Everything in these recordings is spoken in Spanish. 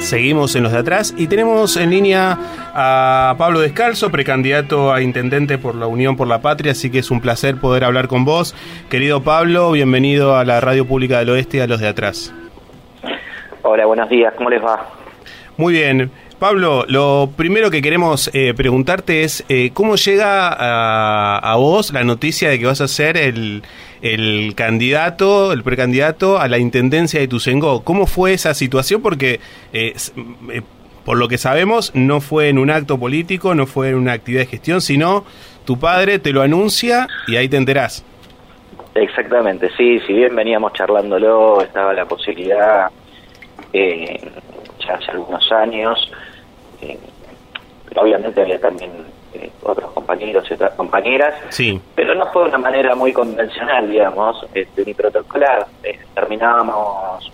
Seguimos en los de atrás y tenemos en línea a Pablo Descalzo, precandidato a intendente por la Unión por la Patria, así que es un placer poder hablar con vos. Querido Pablo, bienvenido a la Radio Pública del Oeste y a los de atrás. Hola, buenos días, ¿cómo les va? Muy bien. Pablo, lo primero que queremos eh, preguntarte es eh, cómo llega a, vos la noticia de que vas a ser el, candidato, el precandidato a la intendencia de Tucengó. ¿Cómo fue esa situación? Porque eh, por lo que sabemos no fue en un acto político, no fue en una actividad de gestión, sino tu padre te lo anuncia y ahí te enterás. Exactamente, sí, si bien veníamos charlándolo, estaba la posibilidad ya hace algunos años pero obviamente había también eh, otros compañeros y otras compañeras, sí. pero no fue de una manera muy convencional, digamos, este, ni protocolar. Eh, terminábamos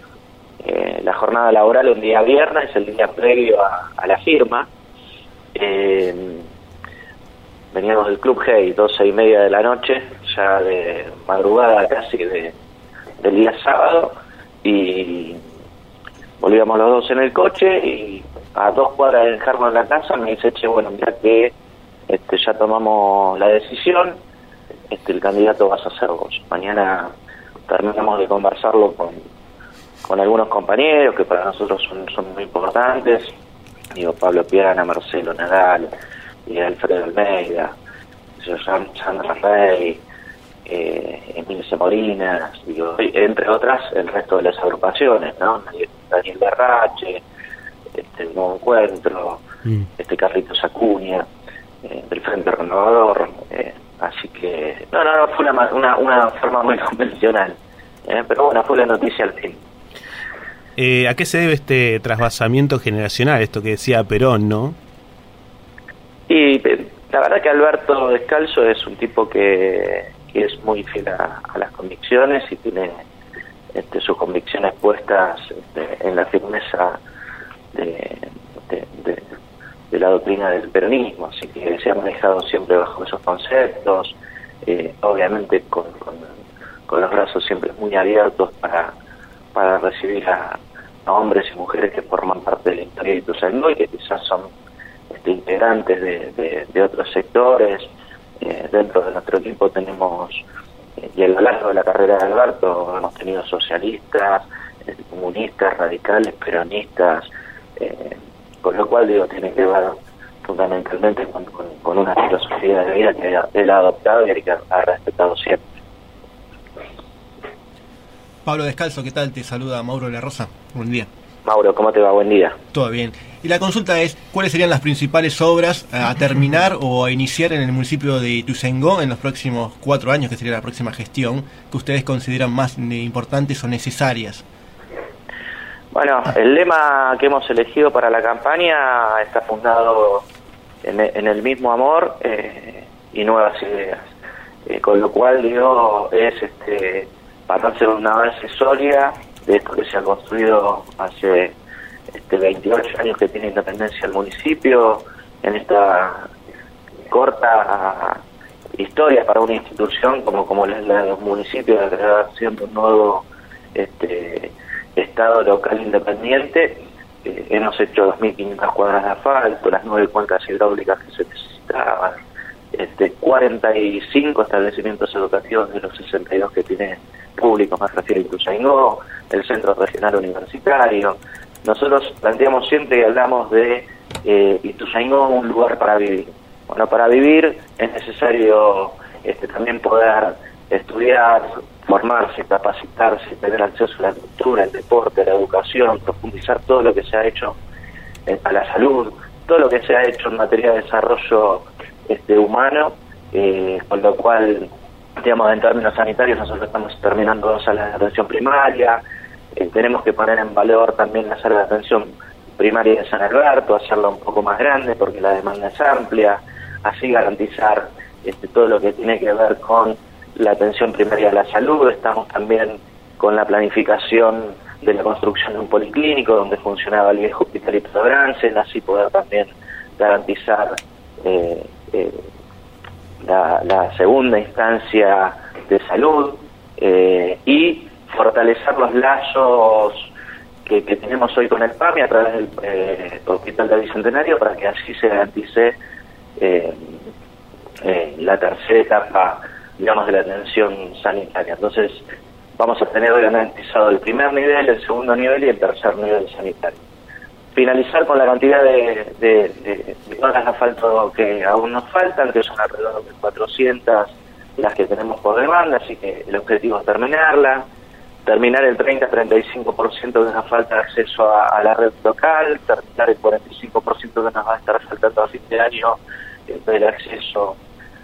eh, la jornada laboral un día viernes, el día previo a, la firma. veníamos del Club Hey, doce y media de la noche, ya de madrugada casi de, del día sábado, y volvíamos los dos en el coche y a dos cuadras de dejarlo en la casa, me dice, che, bueno, mira que este, ya tomamos la decisión, este, el candidato vas a ser vos. Mañana terminamos de conversarlo con, con algunos compañeros que para nosotros son, son muy importantes, digo, Pablo Piana, Marcelo Nadal, y Alfredo Almeida, Sandra Rey, eh, Emilio Semolina, digo, entre otras el resto de las agrupaciones, ¿no? Daniel Berrache, este nuevo encuentro, mm. este Carlitos Acuña, eh, del Frente Renovador, eh, así que no, no, no fue una, una, una forma muy convencional, eh, pero bueno, fue la noticia al fin. ¿A qué se debe este trasvasamiento generacional, esto que decía Perón, no? Y la verdad que Alberto Descalzo es un tipo que, que es muy fiel a, las convicciones y tiene este, sus convicciones puestas este, en la firmeza de, la doctrina del peronismo, así que se ha manejado siempre bajo esos conceptos, eh, obviamente con, los brazos siempre muy abiertos para, para recibir a, hombres y mujeres que forman parte de la historia de y que quizás son este, integrantes de, otros sectores. Eh, dentro de nuestro equipo tenemos, eh, y a lo largo de la carrera de Alberto, hemos tenido socialistas, comunistas, radicales, peronistas, con lo cual, digo, tiene que ver fundamentalmente con, una filosofía de vida que él ha adoptado y que ha respetado siempre. Pablo Descalzo, ¿qué tal? Te saluda Mauro La Rosa. Buen día. Mauro, ¿cómo te va? Buen día. Todo bien. Y la consulta es, ¿cuáles serían las principales obras a terminar o a iniciar en el municipio de Ituzaingó en los próximos cuatro años, que sería la próxima gestión, que ustedes consideran más importantes o necesarias? Bueno, el lema que hemos elegido para la campaña está fundado en, el mismo amor eh, y nuevas ideas, eh, con lo cual digo es este para hacer una base sólida de esto que se ha construido hace este 28 años que tiene independencia el municipio en esta corta historia para una institución como como la de los municipios de creación de un nuevo este Estado local independiente, eh, hemos hecho 2.500 cuadras de asfalto, las nueve cuencas hidráulicas que se necesitaban, este, 45 establecimientos educativos de los 62 que tiene público, más refiero a Ituzaingó, el Centro Regional Universitario. Nosotros planteamos siempre y hablamos de eh, Ituzaingó un lugar para vivir. Bueno, para vivir es necesario este, también poder estudiar, formarse, capacitarse, tener acceso a la cultura, el deporte, la educación, profundizar todo lo que se ha hecho a la salud, todo lo que se ha hecho en materia de desarrollo este, humano, eh, con lo cual, digamos, en términos sanitarios nosotros estamos terminando dos salas de atención primaria, eh, tenemos que poner en valor también la sala de atención primaria de San Alberto, hacerla un poco más grande porque la demanda es amplia, así garantizar este, todo lo que tiene que ver con la atención primaria a la salud, estamos también con la planificación de la construcción de un policlínico donde funcionaba el viejo hospitalito de Bransen, así poder también garantizar eh, eh, la, segunda instancia de salud eh, y fortalecer los lazos que, tenemos hoy con el PAMI a través del eh, Hospital de Bicentenario para que así se garantice eh, eh, la tercera etapa, digamos, de la atención sanitaria. Entonces, vamos a tener garantizado el primer nivel, el segundo nivel y el tercer nivel sanitario. Finalizar con la cantidad de, de, de, de asfalto que aún nos faltan, que son alrededor de 400 las que tenemos por demanda, así que el objetivo es terminarla terminar el 30-35% de una falta de acceso a, la red local, terminar el 45% que nos va a estar faltando a fin de año eh, del acceso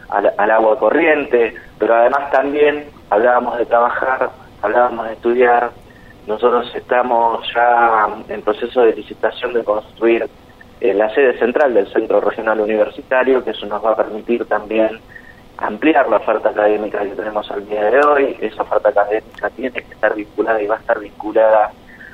al, agua corriente, pero además también hablábamos de trabajar, hablábamos de estudiar, nosotros estamos ya en proceso de licitación de construir eh, la sede central del Centro Regional Universitario, que eso nos va a permitir también ampliar la oferta académica que tenemos al día de hoy. Esa oferta académica tiene que estar vinculada y va a estar vinculada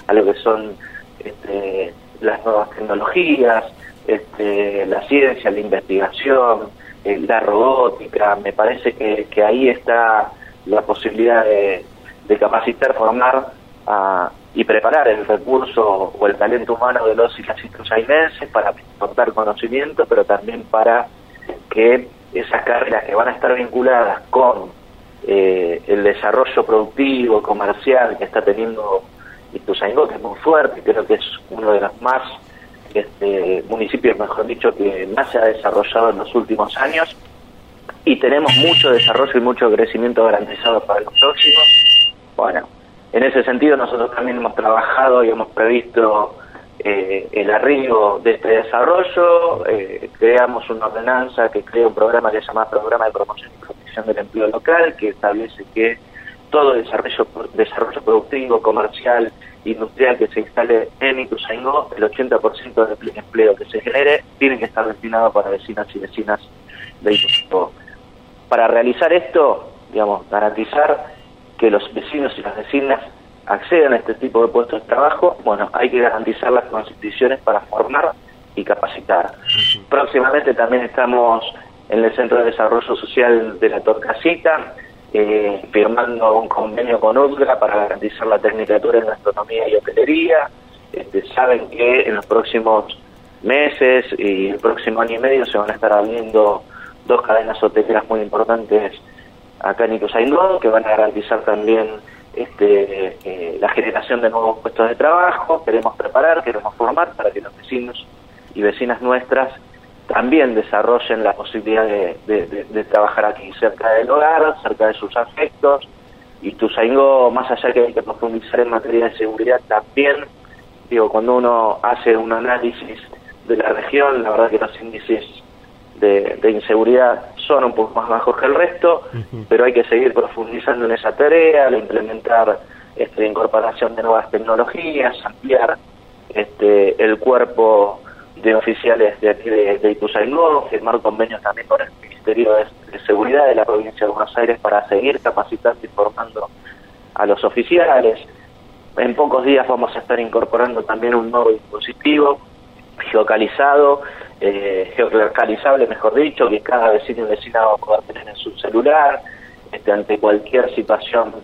a lo que son este, las nuevas tecnologías, este, la ciencia, la investigación, eh, la robótica. Me parece que, que, ahí está la posibilidad de, capacitar, formar y preparar el recurso o el talento humano de los y las para aportar conocimiento, pero también para que esas carreras que van a estar vinculadas con eh, el desarrollo productivo, comercial que está teniendo Ituzaingó, que es muy fuerte, creo que es uno de los más este, municipios, mejor dicho, que más se ha desarrollado en los últimos años y tenemos mucho desarrollo y mucho crecimiento garantizado para los próximos. Bueno, en ese sentido nosotros también hemos trabajado y hemos previsto eh, el arribo de este desarrollo, eh, creamos una ordenanza que crea un programa que se llama Programa de Promoción y Protección del Empleo Local, que establece que todo desarrollo, desarrollo productivo, comercial, industrial que se instale en Ituzaingó, el 80% del empleo que se genere tiene que estar destinado para vecinas y vecinas de Ituzaingó. Para realizar esto, digamos, garantizar que los vecinos y las vecinas acceden a este tipo de puestos de trabajo, bueno, hay que garantizar las condiciones para formar y capacitar. Próximamente también estamos en el Centro de Desarrollo Social de la Torcasita, eh, firmando un convenio con UDGRA para garantizar la tecnicatura en gastronomía y hotelería. Este, saben que en los próximos meses y el próximo año y medio se van a estar abriendo dos cadenas hoteleras muy importantes acá en Ituzaingó, que van a garantizar también este, eh, la generación de nuevos puestos de trabajo, queremos preparar, queremos formar para que los vecinos y vecinas nuestras también desarrollen la posibilidad de, trabajar aquí, cerca del hogar, cerca de sus afectos, y Tuzaingó, más allá que hay que profundizar en materia de seguridad, también, digo, cuando uno hace un análisis de la región, la verdad que los índices de, inseguridad son un poco más bajos que el resto, pero hay que seguir profundizando en esa tarea, implementar este, incorporación de nuevas tecnologías, ampliar este, el cuerpo de oficiales de aquí de, de Ituzaingó, firmar convenios también con el Ministerio de, Seguridad de la provincia de Buenos Aires para seguir capacitando y formando a los oficiales. En pocos días vamos a estar incorporando también un nuevo dispositivo geocalizado eh, geolocalizable, mejor dicho, que cada vecino y vecina va a poder tener en su celular, este, ante cualquier situación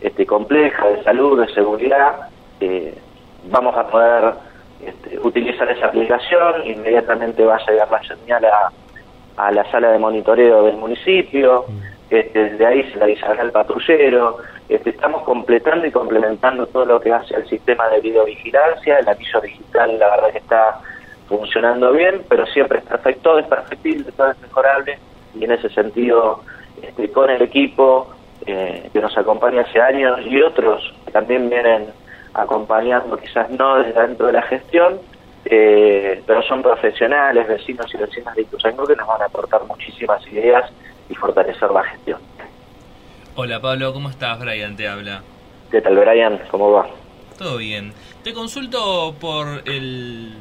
este, compleja de salud, de seguridad, eh, vamos a poder este, utilizar esa aplicación, inmediatamente va a llegar la señal a, a la sala de monitoreo del municipio, mm. este, desde ahí se la avisará al patrullero, este, estamos completando y complementando todo lo que hace el sistema de videovigilancia, el aviso digital la verdad que está funcionando bien, pero siempre es perfecto, todo es perfectible, todo es mejorable y en ese sentido este, con el equipo eh, que nos acompaña hace años y otros que también vienen acompañando, quizás no desde dentro de la gestión, eh, pero son profesionales, vecinos y vecinas de Ituzaingó que nos van a aportar muchísimas ideas y fortalecer la gestión. Hola Pablo, ¿cómo estás? Brian te habla. ¿Qué tal Brian? ¿Cómo va? Todo bien. Te consulto por el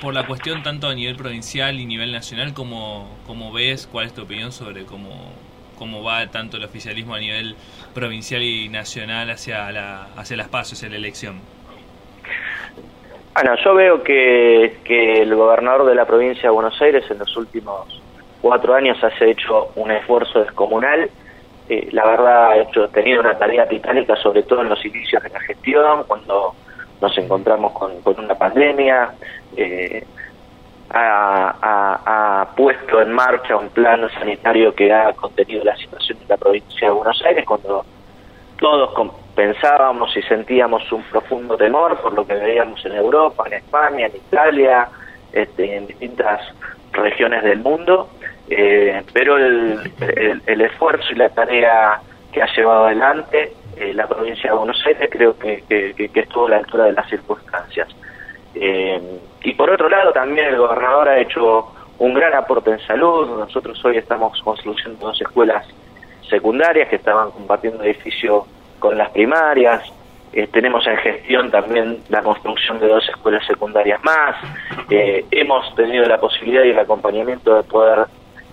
por la cuestión tanto a nivel provincial y nivel nacional, como cómo ves? ¿Cuál es tu opinión sobre cómo, cómo va tanto el oficialismo a nivel provincial y nacional hacia, la, hacia las pasos, hacia la elección? Bueno, yo veo que, el gobernador de la provincia de Buenos Aires en los últimos cuatro años ha hecho un esfuerzo descomunal. Eh, la verdad, ha hecho, tenido una tarea titánica, sobre todo en los inicios de la gestión, cuando nos encontramos con, una pandemia, eh, ha, puesto en marcha un plan sanitario que ha contenido la situación de la provincia de Buenos Aires cuando todos pensábamos y sentíamos un profundo temor por lo que veíamos en Europa, en España, en Italia, este, en distintas regiones del mundo, eh, pero el, esfuerzo y la tarea que ha llevado adelante eh, la provincia de Buenos Aires creo que, que, estuvo a la altura de las circunstancias. Eh, y por otro lado también el gobernador ha hecho un gran aporte en salud, nosotros hoy estamos construyendo dos escuelas secundarias que estaban compartiendo edificio con las primarias, eh, tenemos en gestión también la construcción de dos escuelas secundarias más, eh, hemos tenido la posibilidad y el acompañamiento de poder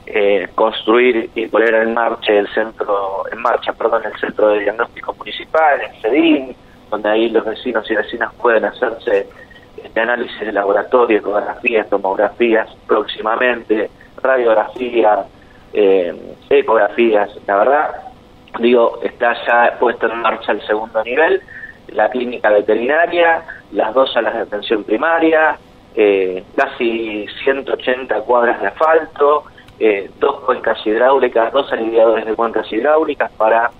eh, construir y poner en marcha el centro, en marcha, perdón, el centro de diagnóstico municipal, en CEDIN, donde ahí los vecinos y vecinas pueden hacerse este análisis de laboratorio, ecografías, tomografías próximamente, radiografías, ecografías, la verdad, digo, está ya puesto en marcha el segundo nivel, la clínica veterinaria, las dos salas de atención primaria, eh, casi 180 cuadras de asfalto, eh, dos cuencas hidráulicas, dos aliviadores de cuencas hidráulicas para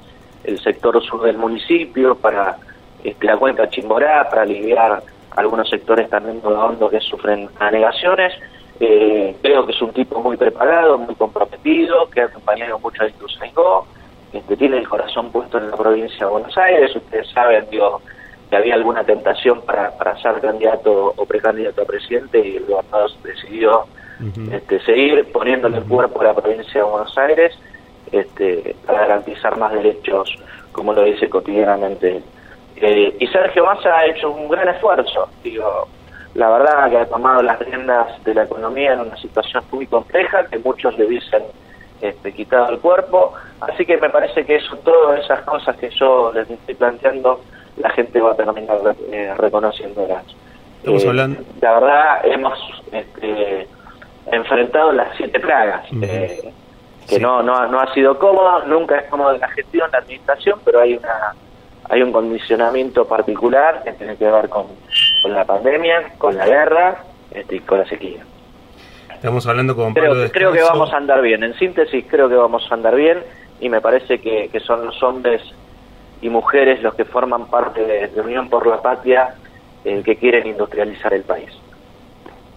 el sector sur del municipio, para este, la cuenca Chimborá, para aliviar algunos sectores también hondo que sufren anegaciones. Eh, creo que es un tipo muy preparado, muy comprometido, que ha acompañado mucho a Ituzaingó, que tiene el corazón puesto en la provincia de Buenos Aires. Ustedes saben, digo, que había alguna tentación para, para ser candidato o precandidato a presidente y el gobernador decidió este, seguir poniéndole el cuerpo a la provincia de Buenos Aires este, para garantizar más derechos, como lo dice cotidianamente. Eh, y Sergio Massa ha hecho un gran esfuerzo, digo, la verdad que ha tomado las riendas de la economía en una situación muy compleja, que muchos le dicen este, quitado el cuerpo. Así que me parece que eso, todas esas cosas que yo les estoy planteando, la gente va a terminar eh, reconociéndolas. Estamos eh, hablando. La verdad, hemos este, enfrentado las siete plagas. Eh, que no, no, no ha sido cómodo, nunca es cómodo la gestión, la administración, pero hay una hay un condicionamiento particular que tiene que ver con, con la pandemia, con la guerra este, y con la sequía. Estamos hablando con Pablo creo, creo que vamos a andar bien. En síntesis, creo que vamos a andar bien y me parece que, son los hombres y mujeres los que forman parte de, Unión por la Patria eh, que quieren industrializar el país.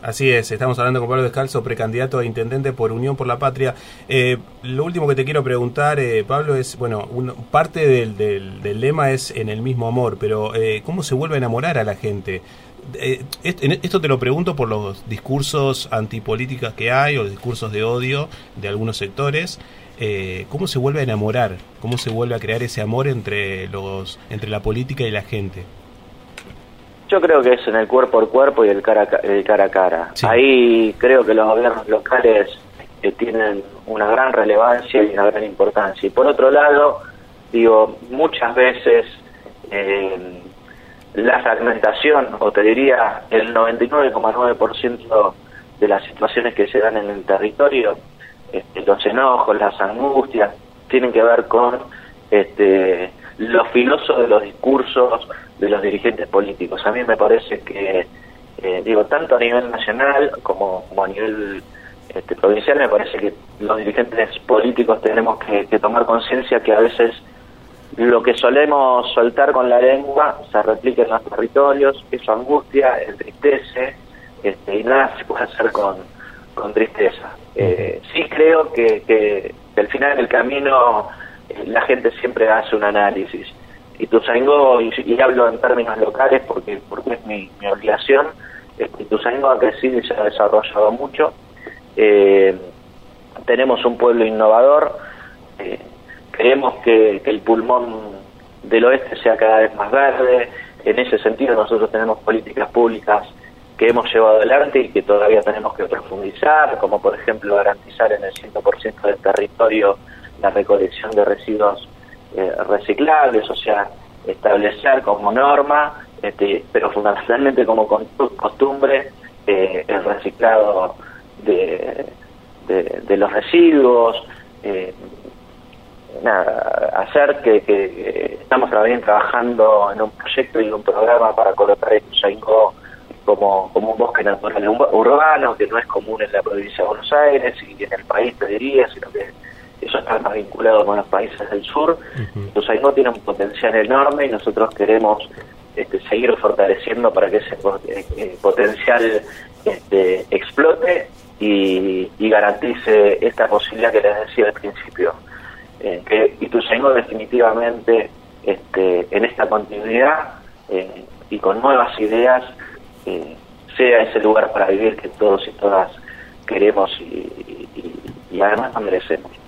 Así es, estamos hablando con Pablo Descalzo, precandidato a intendente por Unión por la Patria. Eh, lo último que te quiero preguntar, eh, Pablo, es, bueno, parte del, del, lema es en el mismo amor, pero ¿cómo se vuelve a enamorar a la gente? Eh, esto te lo pregunto por los discursos antipolíticas que hay o discursos de odio de algunos sectores. Eh, ¿Cómo se vuelve a enamorar? ¿Cómo se vuelve a crear ese amor entre, los, entre la política y la gente? Yo creo que es en el cuerpo al cuerpo y el cara, el cara a cara. Ahí creo que los gobiernos locales eh, tienen una gran relevancia y una gran importancia. Y por otro lado, digo, muchas veces eh, la fragmentación, o te diría el 99,9% de las situaciones que se dan en el territorio, este, los enojos, las angustias, tienen que ver con este, lo filoso de los discursos de los dirigentes políticos. A mí me parece que, eh, digo, tanto a nivel nacional como, a nivel este, provincial, me parece que los dirigentes políticos tenemos que, que tomar conciencia que a veces lo que solemos soltar con la lengua se replica en los territorios, eso angustia, entristece, este, y nada se puede hacer con, con tristeza. Eh, sí creo que, que, al final del camino eh, la gente siempre hace un análisis. Y Tuzangó, y, y hablo en términos locales porque, porque es mi, mi obligación, este, Tuzangó ha crecido y se ha desarrollado mucho. Eh, tenemos un pueblo innovador, eh, Queremos que, el pulmón del oeste sea cada vez más verde. En ese sentido nosotros tenemos políticas públicas que hemos llevado adelante y que todavía tenemos que profundizar, como por ejemplo garantizar en el 100% del territorio la recolección de residuos eh, reciclables, o sea, establecer como norma, este, pero fundamentalmente como costumbre, eh, el reciclado de, de, los residuos, eh, nada, hacer que, que, estamos también trabajando en un proyecto y un programa para colocar Ituzaingó como, como un bosque natural urbano, que no es común en la provincia de Buenos Aires y en el país, te diría, sino que eso está más vinculado con los países del sur. Uh tiene un potencial enorme y nosotros queremos este, seguir fortaleciendo para que ese eh, eh, potencial este, explote y, garantice esta posibilidad que les decía al principio, eh, que Ituzaingó definitivamente este, en esta continuidad eh, y con nuevas ideas sea ese lugar para vivir que todos y todas queremos y, y además merecemos.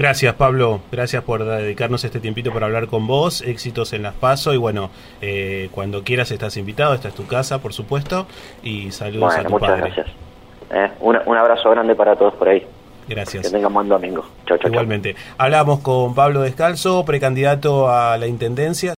Gracias Pablo, gracias por dedicarnos este tiempito para hablar con vos, éxitos en las PASO y bueno, eh, cuando quieras estás invitado, esta es tu casa por supuesto y saludos a tu muchas gracias. Eh, un, un abrazo grande para todos por ahí. Gracias. Que tengan buen domingo. Igualmente. Hablamos con Pablo Descalzo, precandidato a la Intendencia.